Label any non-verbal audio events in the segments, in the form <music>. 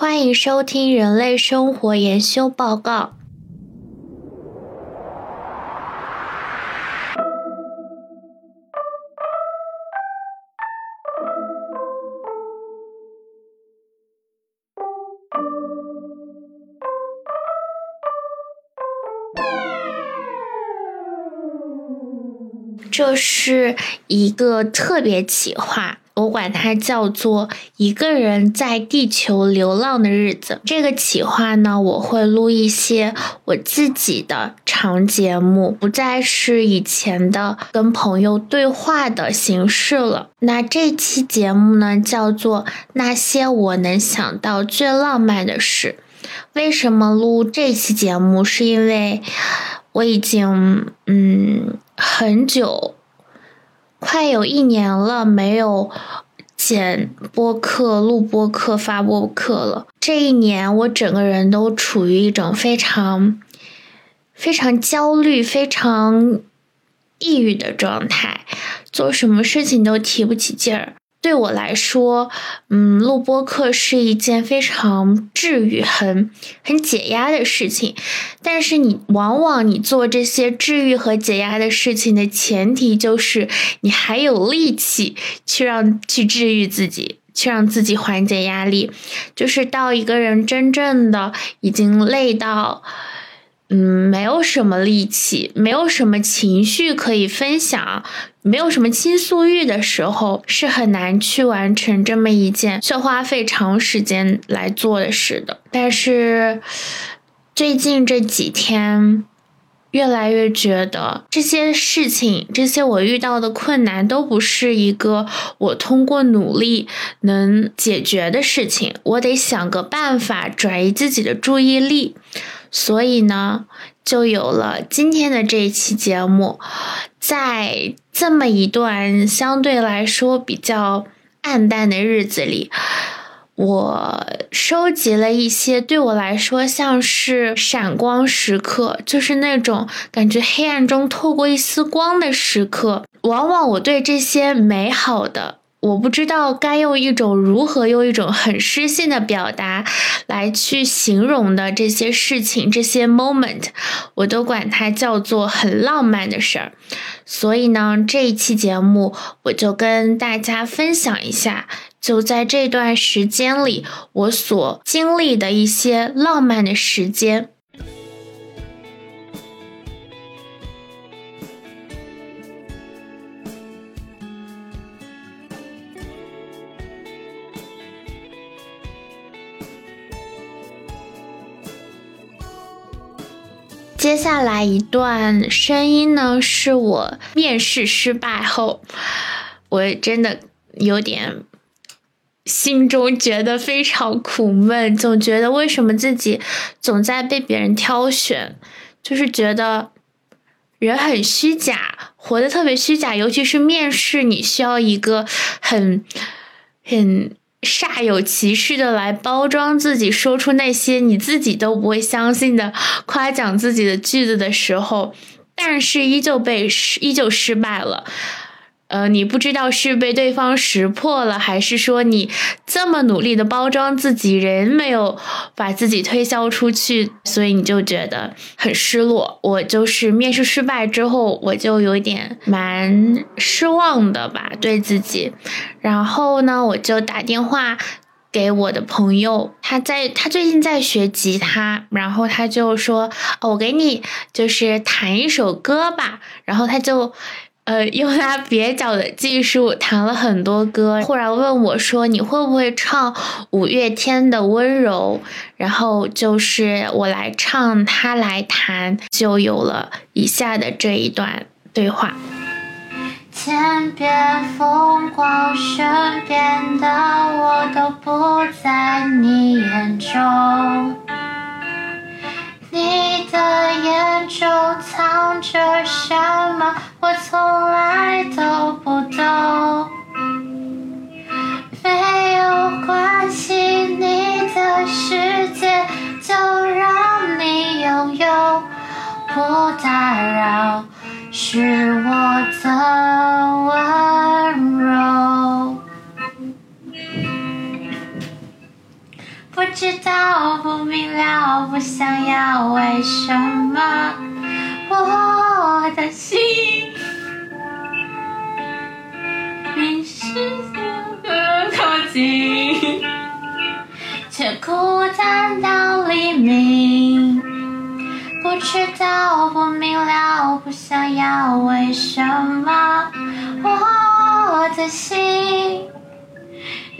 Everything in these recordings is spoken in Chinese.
欢迎收听《人类生活研修报告》。这是一个特别企划，我管它叫做“一个人在地球流浪的日子”。这个企划呢，我会录一些我自己的长节目，不再是以前的跟朋友对话的形式了。那这期节目呢，叫做“那些我能想到最浪漫的事”。为什么录这期节目？是因为我已经嗯。很久，快有一年了，没有剪播客、录播客、发播客了。这一年，我整个人都处于一种非常、非常焦虑、非常抑郁的状态，做什么事情都提不起劲儿。对我来说，嗯，录播课是一件非常治愈、很很解压的事情。但是你往往你做这些治愈和解压的事情的前提就是你还有力气去让去治愈自己，去让自己缓解压力。就是到一个人真正的已经累到。嗯，没有什么力气，没有什么情绪可以分享，没有什么倾诉欲的时候，是很难去完成这么一件需要花费长时间来做的事的。但是最近这几天，越来越觉得这些事情，这些我遇到的困难，都不是一个我通过努力能解决的事情。我得想个办法转移自己的注意力。所以呢，就有了今天的这一期节目。在这么一段相对来说比较暗淡的日子里，我收集了一些对我来说像是闪光时刻，就是那种感觉黑暗中透过一丝光的时刻。往往我对这些美好的。我不知道该用一种如何用一种很诗性的表达来去形容的这些事情，这些 moment，我都管它叫做很浪漫的事儿。所以呢，这一期节目我就跟大家分享一下，就在这段时间里我所经历的一些浪漫的时间。接下来一段声音呢，是我面试失败后，我真的有点心中觉得非常苦闷，总觉得为什么自己总在被别人挑选，就是觉得人很虚假，活得特别虚假，尤其是面试，你需要一个很很。煞有其事的来包装自己，说出那些你自己都不会相信的夸奖自己的句子的时候，但是依旧被依旧失败了。呃，你不知道是被对方识破了，还是说你这么努力的包装自己，人没有把自己推销出去，所以你就觉得很失落。我就是面试失败之后，我就有点蛮失望的吧，对自己。然后呢，我就打电话给我的朋友，他在他最近在学吉他，然后他就说，我给你就是弹一首歌吧，然后他就。呃，用他蹩脚的技术弹了很多歌，忽然问我说：“你会不会唱五月天的温柔？”然后就是我来唱，他来弹，就有了以下的这一段对话。天边风光，身边的我都不在你眼中。你的眼中藏着什么？我从来都不懂。没有关系，你的世界就让你拥有，不打扰是我的温柔。不知道，不明了，不想要，为什么我的心明是的靠近，却孤单到黎明。不知道，不明了，不想要，为什么我的心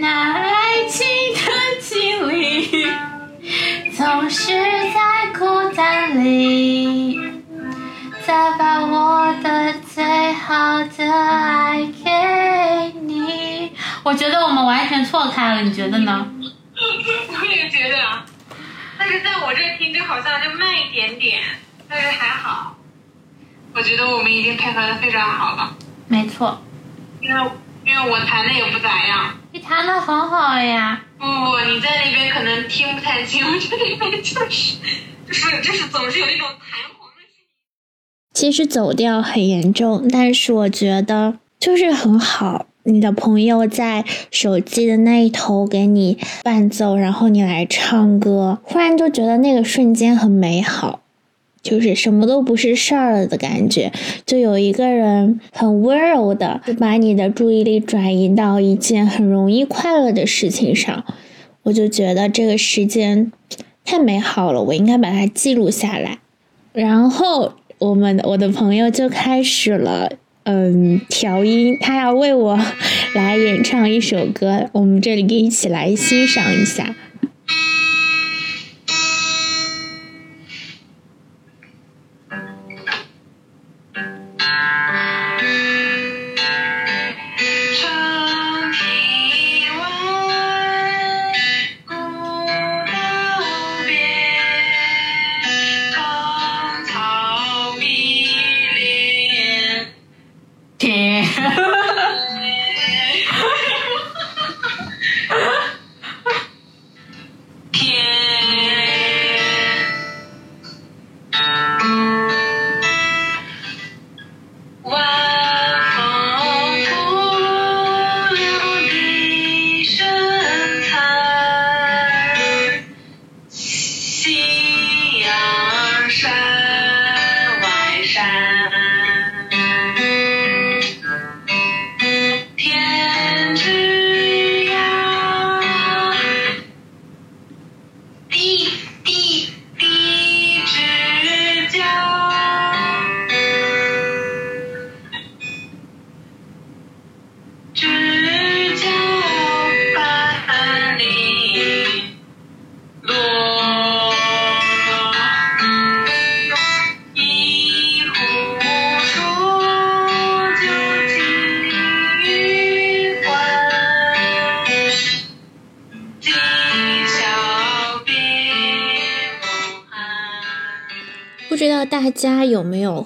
那爱情的经历，总是在孤单里，再把我的最好的爱给你。我觉得我们完全错开了，你觉得呢？我也觉得，但是在我这听着好像就慢一点点，但是还好。我觉得我们已经配合的非常好了，没错，因为因为我弹的也不咋样。你弹的很好呀。不不，你在那边可能听不太清，我这里面就是就是就是总是有一种弹簧的声音。其实走调很严重，但是我觉得就是很好。你的朋友在手机的那一头给你伴奏，然后你来唱歌，忽然就觉得那个瞬间很美好，就是什么都不是事儿了的感觉。就有一个人很温柔的，把你的注意力转移到一件很容易快乐的事情上，我就觉得这个时间太美好了，我应该把它记录下来。然后我们我的朋友就开始了，嗯，调音，他要为我 <laughs> 来演唱一首歌，我们这里一起来欣赏一下。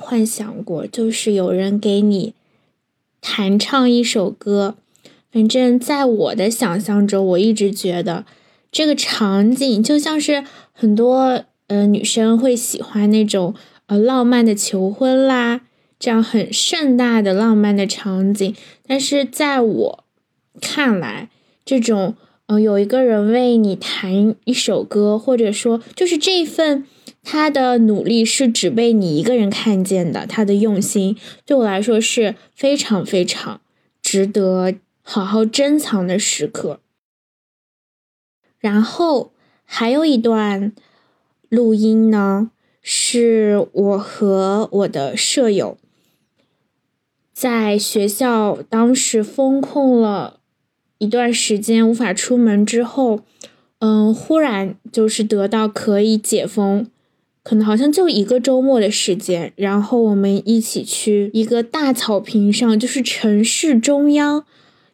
幻想过，就是有人给你弹唱一首歌，反正在我的想象中，我一直觉得这个场景就像是很多呃女生会喜欢那种呃浪漫的求婚啦，这样很盛大的浪漫的场景。但是在我看来，这种呃有一个人为你弹一首歌，或者说就是这份他的努力是只被你一个人看见的，他的用心对我来说是非常非常值得好好珍藏的时刻。然后还有一段录音呢，是我和我的舍友在学校当时封控了一段时间，无法出门之后，嗯，忽然就是得到可以解封，可能好像就一个周末的时间，然后我们一起去一个大草坪上，就是城市中央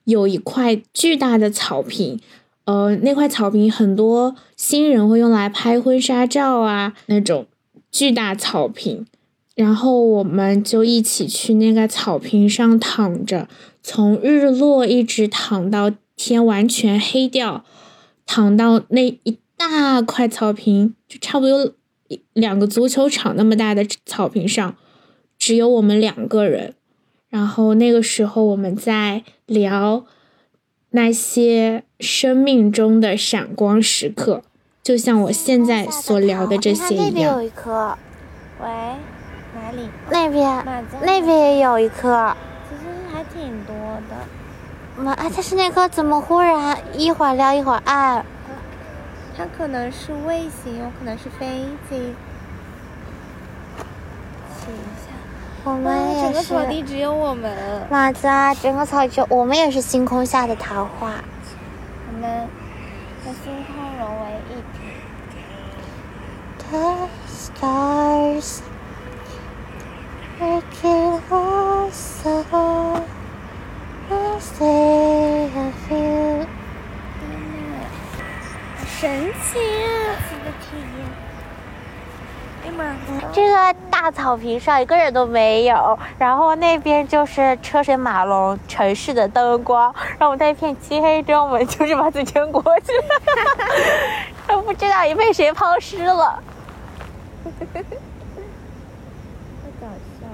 有一块巨大的草坪，呃，那块草坪很多新人会用来拍婚纱照啊，那种巨大草坪。然后我们就一起去那个草坪上躺着，从日落一直躺到天完全黑掉，躺到那一大块草坪，就差不多两个足球场那么大的草坪上，只有我们两个人。然后那个时候我们在聊那些生命中的闪光时刻，就像我现在所聊的这些一样。有一颗，喂，哪里？那边那边也有一颗。其实还挺多的。妈，哎，但是那颗怎么忽然一会儿亮一会儿暗？它可能是卫星，有可能是飞机。试一下。我们哇，整个也是。草地只有我们。马子啊，整个草地，我们也是星空下的桃花。我们和星空融为一体。The stars making us so as they have you. 神奇啊！这个体验。哎呀妈！这个大草坪上一个人都没有，然后那边就是车水马龙、城市的灯光，然后在一片漆黑中，我们就是把自己撑过去了，<laughs> 都不知道也被谁抛尸了。太搞笑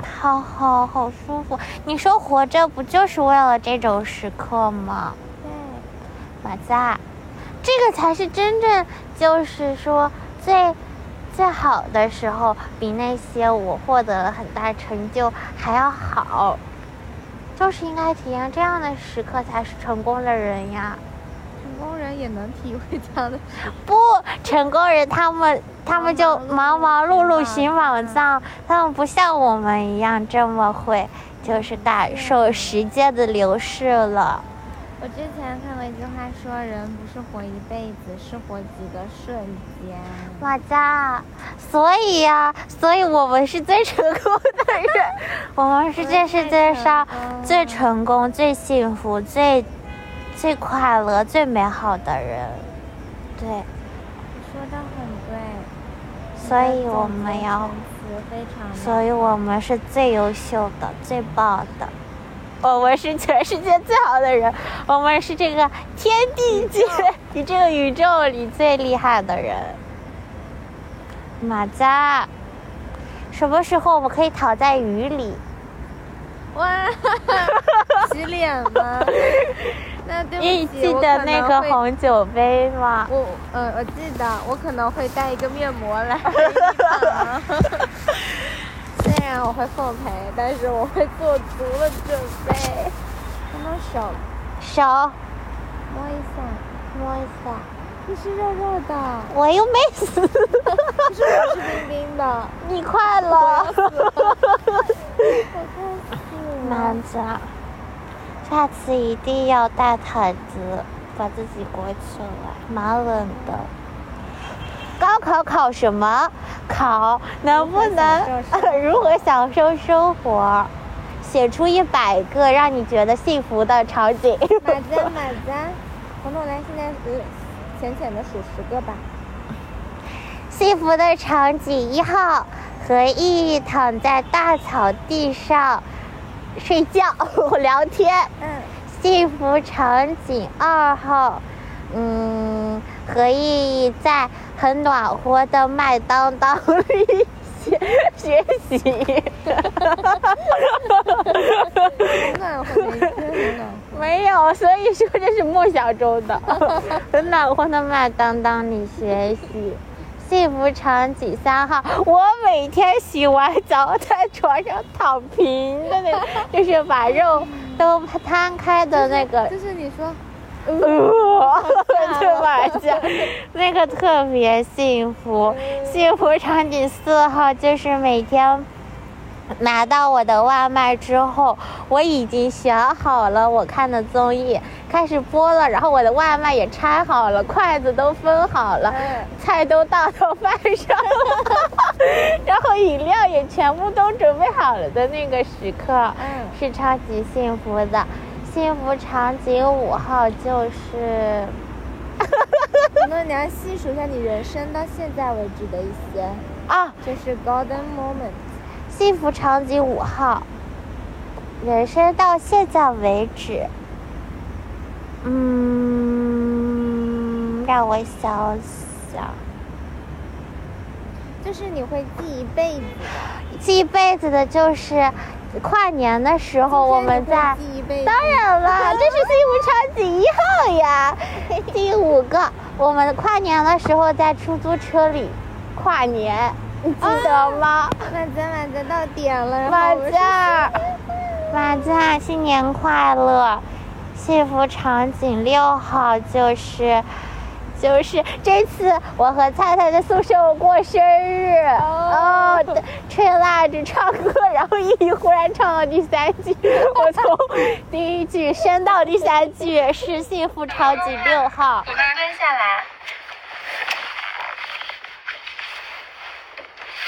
了。好好好舒服。你说活着不就是为了这种时刻吗？对。马子，这个才是真正就是说最最好的时候，比那些我获得了很大成就还要好。就是应该体验这样的时刻，才是成功的人呀！成功人也能体会这样的 <laughs> 不，成功人他们他们就忙忙碌碌寻宝藏，他们不像我们一样这么会，就是感受时间的流逝了。我之前看过一句话说，人不是活一辈子，是活几个瞬间。马家，所以呀、所以我们是最成功的人，我们是这世界上最成功、最幸福、最最快乐、最美好的人。对，你说的很对。所以我们要，所以我们是最优秀的、最棒的。我们是全世界最好的人，我们是这个天地间、你这个宇宙里最厉害的人。马家，什么时候我们可以躺在雨里？哇，洗脸吗？<laughs> 那对不起，你记我得那个红酒杯吗？我呃，我记得，我可能会带一个面膜来 <laughs> 虽然我会奉陪，但是我会做足了准备。能不能手手摸一下？摸一下，你是热热的，我又没死，可是我是冰冰的，你快乐。我快死了。男子，下次一定要带毯子，把自己裹起来，蛮冷的。高考考什么？考能不能 <laughs> 如何享受生活？写出一百个让你觉得幸福的场景。马子马子，彤彤来，现在呃浅浅的数十个吧。幸福的场景一号，和意义躺在大草地上睡觉 <laughs> 聊天。嗯，幸福场景二号，嗯，和意在很暖和的麦当当里学学习。<laughs> 很暖和。没有，所以说这是梦想中的，<laughs> 很暖和的麦当当里学习。幸福场景三号，我每天洗完澡在床上躺平的那，<laughs> 就是把肉都摊开的那个就是你说，呃，<laughs> 对吧？这 <laughs> 那个特别幸福。幸福场景四号就是每天拿到我的外卖之后，我已经选好了我看的综艺，开始播了，然后我的外卖也拆好了，筷子都分好了，菜都倒到饭上了，<laughs> 然后饮料也全部都准备好了的那个时刻，嗯是超级幸福的。幸福场景五号就是，那你要细数一下你人生到现在为止的一些，啊，就是 golden moment。幸福场景五号，人生到现在为止，嗯，让我想想，就是你会记一辈子的，记一辈子的就是跨年的时候我们在。记一辈子当然了，这是幸福场景一号呀。<laughs> 第五个，我们跨年的时候在出租车里跨年，你记得吗？马甲马甲到点了，马我们甲，马甲，新年快乐！幸福场景六号就是。就是这次我和菜菜在宿舍我过生日哦，对吹蜡烛唱歌，然后依依忽然唱到第三句，我从第一句升到第三句是幸福场景六号。我们蹲下来。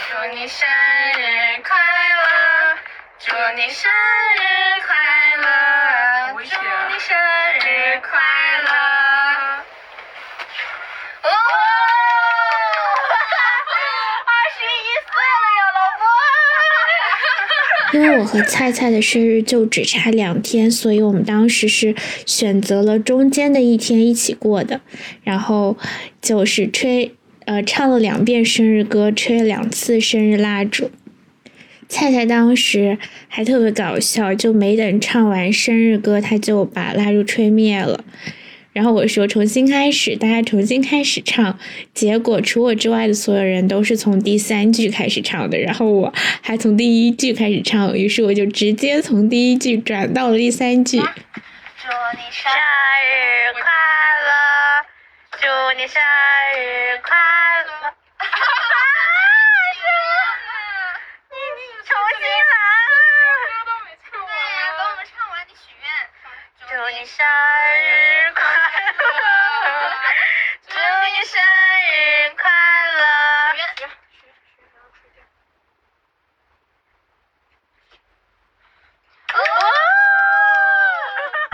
祝你生日快乐，祝你生日快乐，祝你生日快乐。哦，<laughs> 二十一岁了呀，老婆。<laughs> 因为我和菜菜的生日就只差两天，所以我们当时是选择了中间的一天一起过的，然后就是吹呃唱了两遍生日歌，吹了两次生日蜡烛。菜菜当时还特别搞笑，就没等唱完生日歌，他就把蜡烛吹灭了。然后我说重新开始，大家重新开始唱。结果除我之外的所有人都是从第三句开始唱的，然后我还从第一句开始唱，于是我就直接从第一句转到了第三句。祝你生日快乐，祝你生日快乐。你你重新来。对呀，等我们唱完你许愿。祝你生日快乐，祝你生日快乐。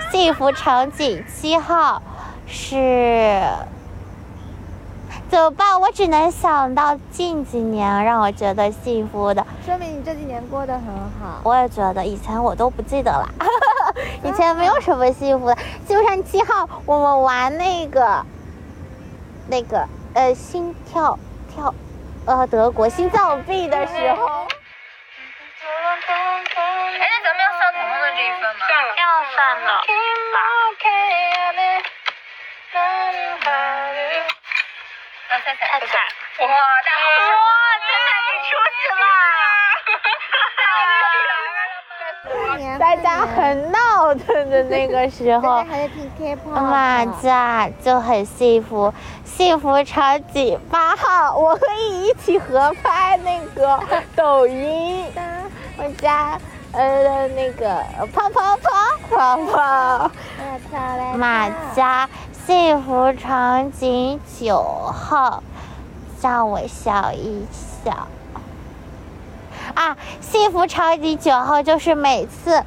<laughs> 幸福场景七号是怎么办？我只能想到近几年让我觉得幸福的，说明你这几年过得很好。我也觉得以前我都不记得了，以前没有什么幸福的。幸福场景七号，我们玩那个那个呃心跳跳呃德国心脏病的时候。哎，那咱们要算彤彤的这一份吗？算了，要算的那菜菜，菜菜，哇，大哇，菜菜你出息了！大家很闹腾的那个时候，还在听 K-pop。马甲就很幸福。幸福场景八号，我可以一起合拍那个 <laughs> 抖音，我家呃那个泡泡泡泡泡。来跳来马家幸福场景九号，让我笑一笑。啊，幸福超级九号就是每次，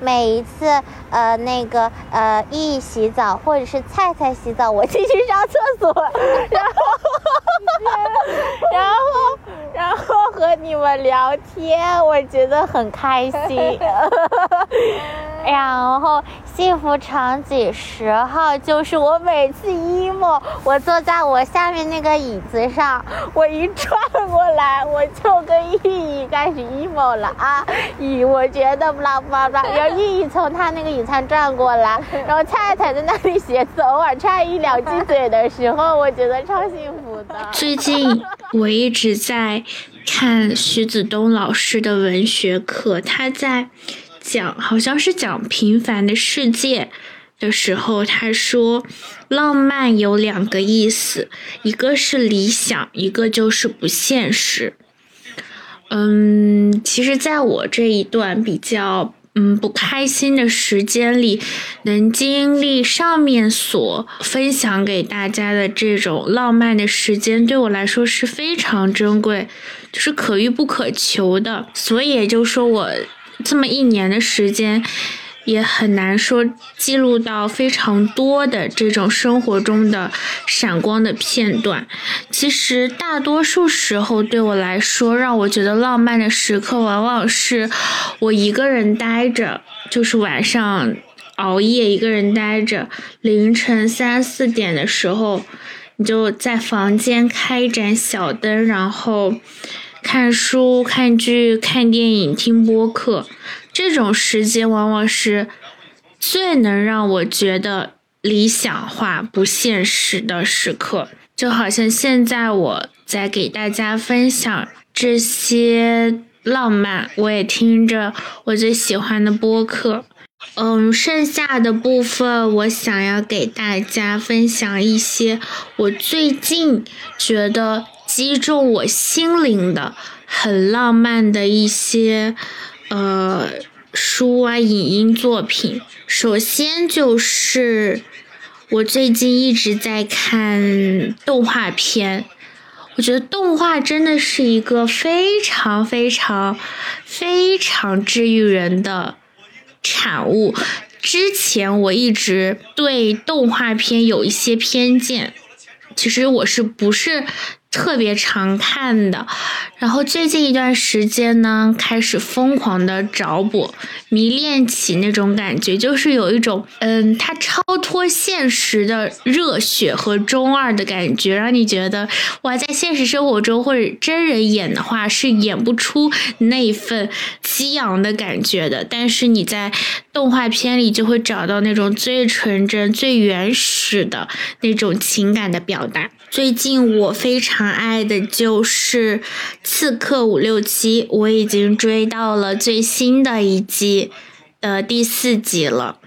每一次呃那个呃一洗澡或者是菜菜洗澡，我进去上厕所，<laughs> 然后 <laughs> 然后然后和你们聊天，我觉得很开心。<laughs> 然后幸福场景十号就是我每次 emo，我坐在我下面那个椅子上，我一转过来，我就跟意义开始 emo 了啊！咦，我觉得不啦不啦不啦，然后意义从他那个椅子上转过来，然后菜菜在那里写字，偶尔插一两句嘴的时候，我觉得超幸福的。<laughs> 最近我一直在看徐子东老师的文学课，他在讲好像是讲《平凡的世界》的时候，他说浪漫有两个意思，一个是理想，一个就是不现实。嗯，其实在我这一段比较嗯不开心的时间里，能经历上面所分享给大家的这种浪漫的时间，对我来说是非常珍贵，就是可遇不可求的。所以也就说我这么一年的时间。也很难说记录到非常多的这种生活中的闪光的片段。其实大多数时候对我来说，让我觉得浪漫的时刻，往往是我一个人待着，就是晚上熬夜一个人待着，凌晨三四点的时候，你就在房间开一盏小灯，然后看书、看剧、看电影、听播客，这种时间往往是最能让我觉得理想化、不现实的时刻。就好像现在我在给大家分享这些浪漫，我也听着我最喜欢的播客。嗯，剩下的部分我想要给大家分享一些我最近觉得击中我心灵的、很浪漫的一些呃书啊、影音作品。首先就是我最近一直在看动画片，我觉得动画真的是一个非常非常非常治愈人的。产物。之前我一直对动画片有一些偏见，其实我是不是？特别常看的，然后最近一段时间呢，开始疯狂的找补，迷恋起那种感觉，就是有一种，嗯，它超脱现实的热血和中二的感觉，让你觉得，哇，在现实生活中或者真人演的话是演不出那份激昂的感觉的，但是你在动画片里就会找到那种最纯真、最原始的那种情感的表达。最近我非常爱的就是《刺客伍六七》，我已经追到了最新的一季的第四集了。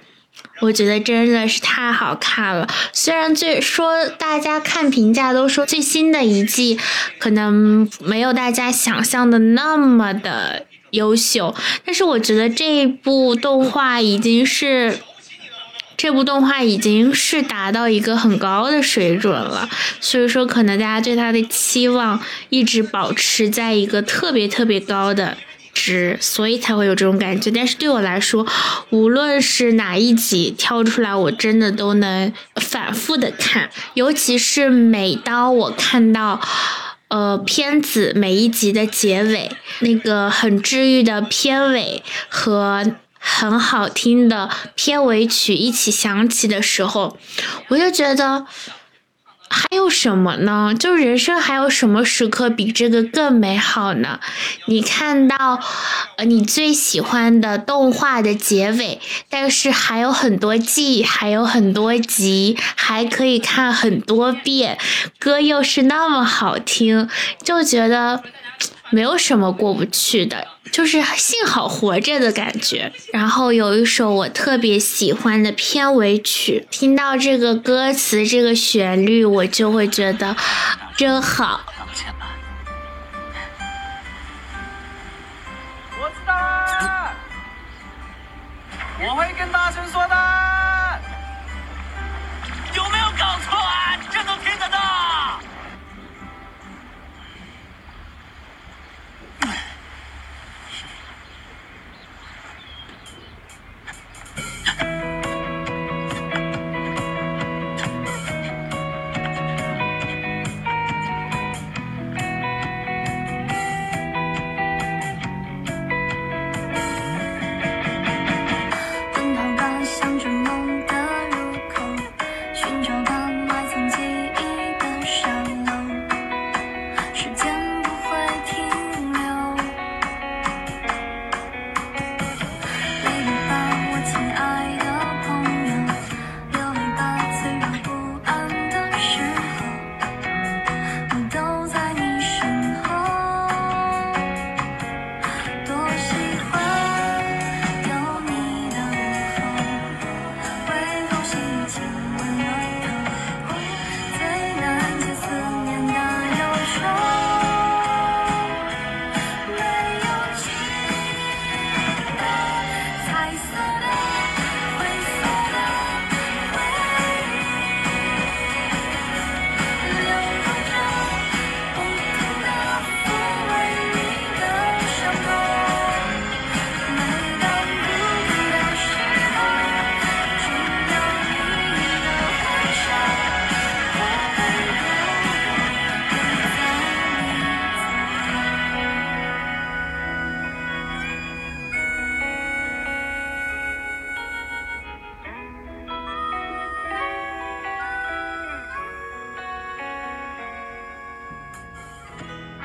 我觉得真的是太好看了。虽然最说大家看评价都说最新的一季可能没有大家想象的那么的优秀，但是我觉得这部动画已经是。这部动画已经是达到一个很高的水准了，所以说可能大家对它的期望一直保持在一个特别特别高的值，所以才会有这种感觉。但是对我来说，无论是哪一集挑出来，我真的都能反复的看，尤其是每当我看到，呃，片子每一集的结尾那个很治愈的片尾和。很好听的片尾曲一起响起的时候，我就觉得还有什么呢？就人生还有什么时刻比这个更美好呢？你看到呃你最喜欢的动画的结尾，但是还有很多季，还有很多集，还可以看很多遍，歌又是那么好听，就觉得。没有什么过不去的，就是幸好活着的感觉。然后有一首我特别喜欢的片尾曲，听到这个歌词、这个旋律，我就会觉得真好。我知道了，我会跟大声说的。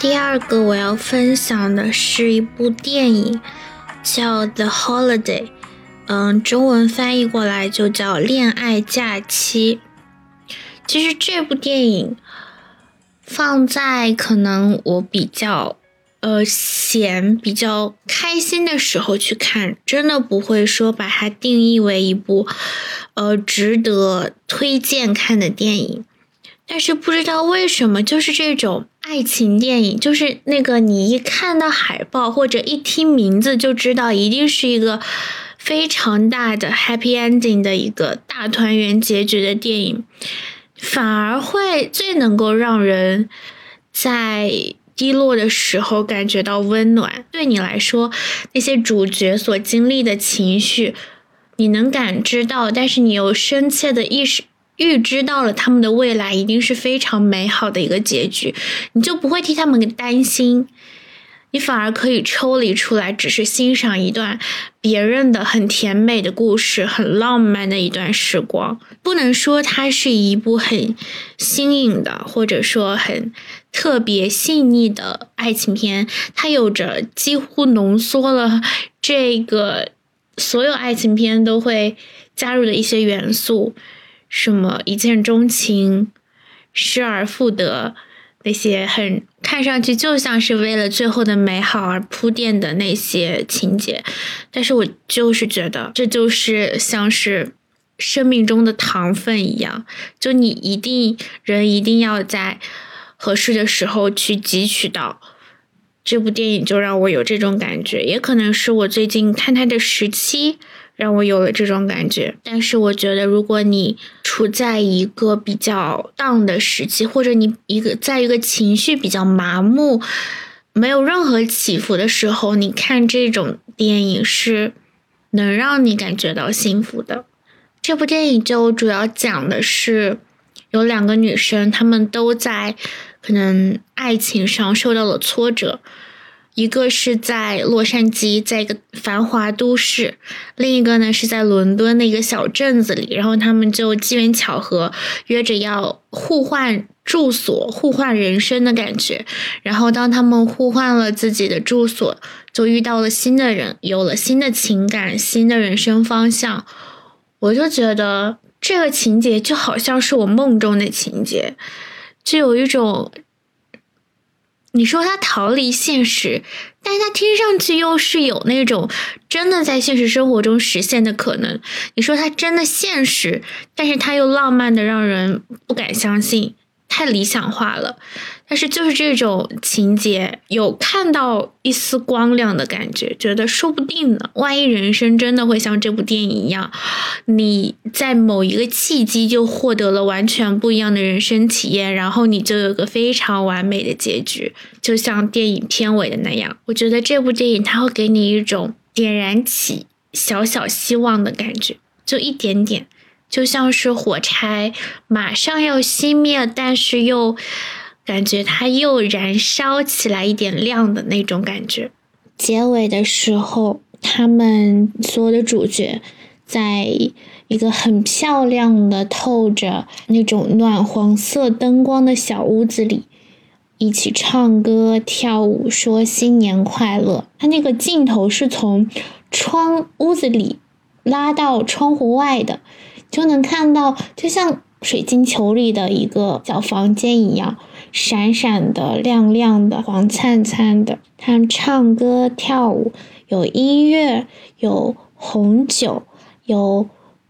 第二个我要分享的是一部电影，叫《The Holiday》，嗯，中文翻译过来就叫《恋爱假期》。其实这部电影放在可能我比较呃闲、比较开心的时候去看，真的不会说把它定义为一部呃值得推荐看的电影。但是不知道为什么，就是这种爱情电影，就是那个你一看到海报或者一听名字就知道一定是一个非常大的 happy ending 的一个大团圆结局的电影，反而会最能够让人在低落的时候感觉到温暖。对你来说，那些主角所经历的情绪，你能感知到，但是你又深切的意识。预知到了他们的未来一定是非常美好的一个结局，你就不会替他们担心，你反而可以抽离出来，只是欣赏一段别人的很甜美的故事，很浪漫的一段时光。不能说它是一部很新颖的，或者说很特别细腻的爱情片，它有着几乎浓缩了这个所有爱情片都会加入的一些元素。什么一见钟情、失而复得，那些很看上去就像是为了最后的美好而铺垫的那些情节，但是我就是觉得这就是像是生命中的糖分一样，就你一定人一定要在合适的时候去汲取到。这部电影就让我有这种感觉，也可能是我最近看它的时期。让我有了这种感觉，但是我觉得，如果你处在一个比较 down 的时期，或者你一个在一个情绪比较麻木、没有任何起伏的时候，你看这种电影是能让你感觉到幸福的。这部电影就主要讲的是有两个女生，她们都在可能爱情上受到了挫折。一个是在洛杉矶，在一个繁华都市；另一个呢是在伦敦的一个小镇子里。然后他们就机缘巧合，约着要互换住所、互换人生的感觉。然后当他们互换了自己的住所，就遇到了新的人，有了新的情感、新的人生方向。我就觉得这个情节就好像是我梦中的情节，就有一种。你说他逃离现实，但是他听上去又是有那种真的在现实生活中实现的可能。你说他真的现实，但是他又浪漫的让人不敢相信。太理想化了，但是就是这种情节，有看到一丝光亮的感觉，觉得说不定呢。万一人生真的会像这部电影一样，你在某一个契机就获得了完全不一样的人生体验，然后你就有个非常完美的结局，就像电影片尾的那样。我觉得这部电影它会给你一种点燃起小小希望的感觉，就一点点。就像是火柴马上要熄灭，但是又感觉它又燃烧起来一点亮的那种感觉。结尾的时候，他们所有的主角在一个很漂亮的、透着那种暖黄色灯光的小屋子里，一起唱歌跳舞，说新年快乐。他那个镜头是从窗屋子里拉到窗户外的。就能看到，就像水晶球里的一个小房间一样，闪闪的、亮亮的、黄灿灿的。他们唱歌跳舞，有音乐，有红酒，有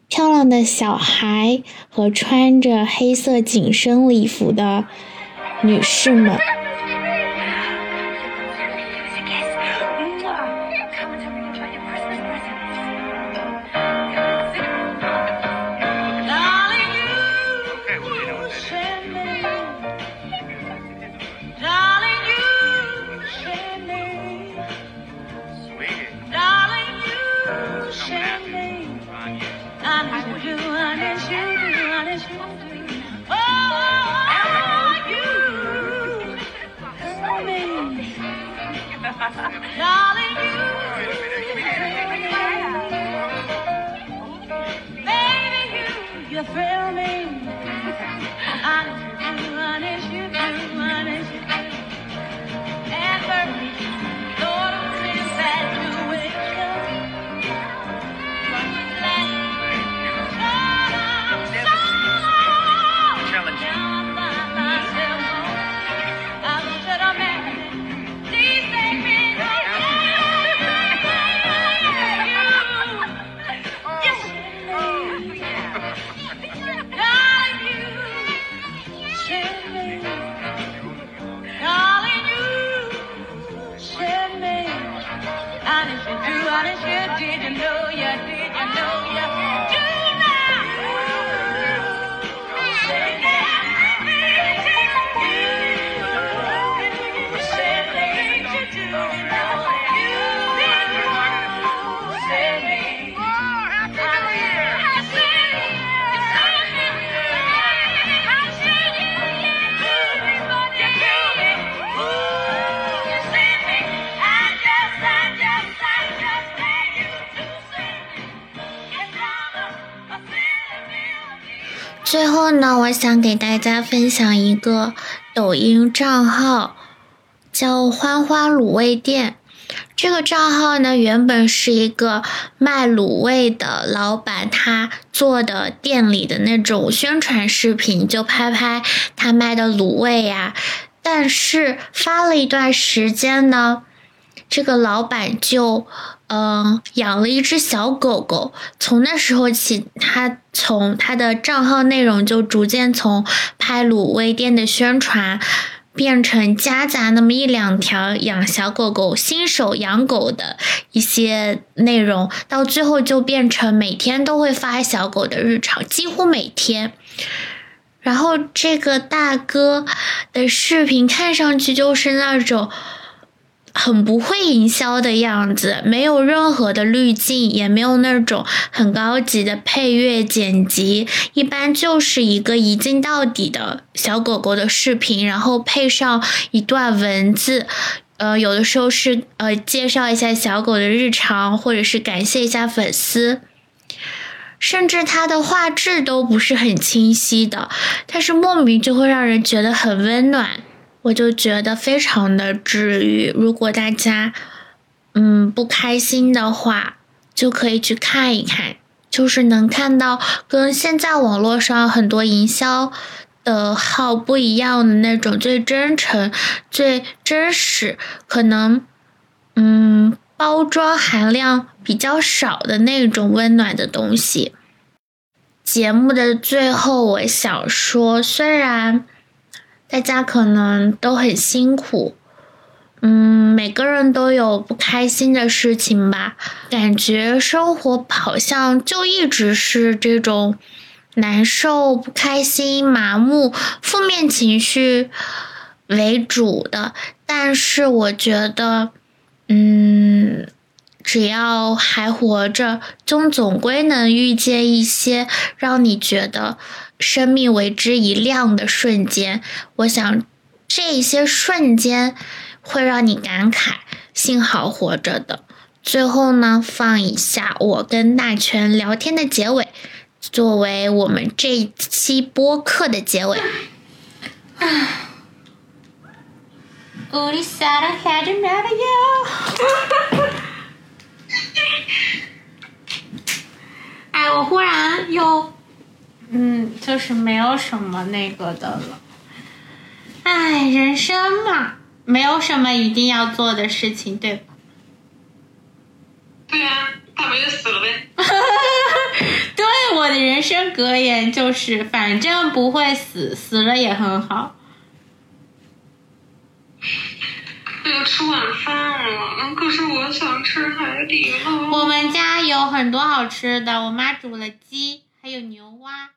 漂亮的小孩和穿着黑色紧身礼服的女士们。想给大家分享一个抖音账号，叫“欢欢卤味店”。这个账号呢，原本是一个卖卤味的老板，他做的店里的那种宣传视频，就拍拍他卖的卤味呀。但是发了一段时间呢，这个老板就嗯、养了一只小狗狗。从那时候起，他从他的账号内容就逐渐从拍卤味店的宣传。变成夹杂那么一两条养小狗狗、新手养狗的一些内容，到最后就变成每天都会发小狗的日常，几乎每天。然后这个大哥的视频看上去就是那种很不会营销的样子，没有任何的滤镜，也没有那种很高级的配乐剪辑，一般就是一个一镜到底的小狗狗的视频，然后配上一段文字。呃，有的时候是呃介绍一下小狗的日常，或者是感谢一下粉丝，甚至它的画质都不是很清晰的，但是莫名就会让人觉得很温暖。我就觉得非常的治愈。如果大家嗯不开心的话，就可以去看一看，就是能看到跟现在网络上很多营销的号不一样的那种最真诚、最真实，可能嗯包装含量比较少的那种温暖的东西。节目的最后，我想说，虽然。大家可能都很辛苦，嗯，每个人都有不开心的事情吧。感觉生活好像就一直是这种难受、不开心、麻木、负面情绪为主的。但是我觉得，嗯，只要还活着，就总归能遇见一些让你觉得。生命为之一亮的瞬间，我想这些瞬间会让你感慨，幸好活着的。最后呢，放一下我跟大全聊天的结尾，作为我们这一期播客的结尾。<sighs> 哎，我忽然又。嗯，就是没有什么那个的了。唉，人生嘛，没有什么一定要做的事情，对吧？对呀、大不就死了呗。<laughs> 对，我的人生格言就是，反正不会死，死了也很好。要吃晚饭了，可是我想吃海底捞。我们家有很多好吃的，我妈煮了鸡，还有牛蛙。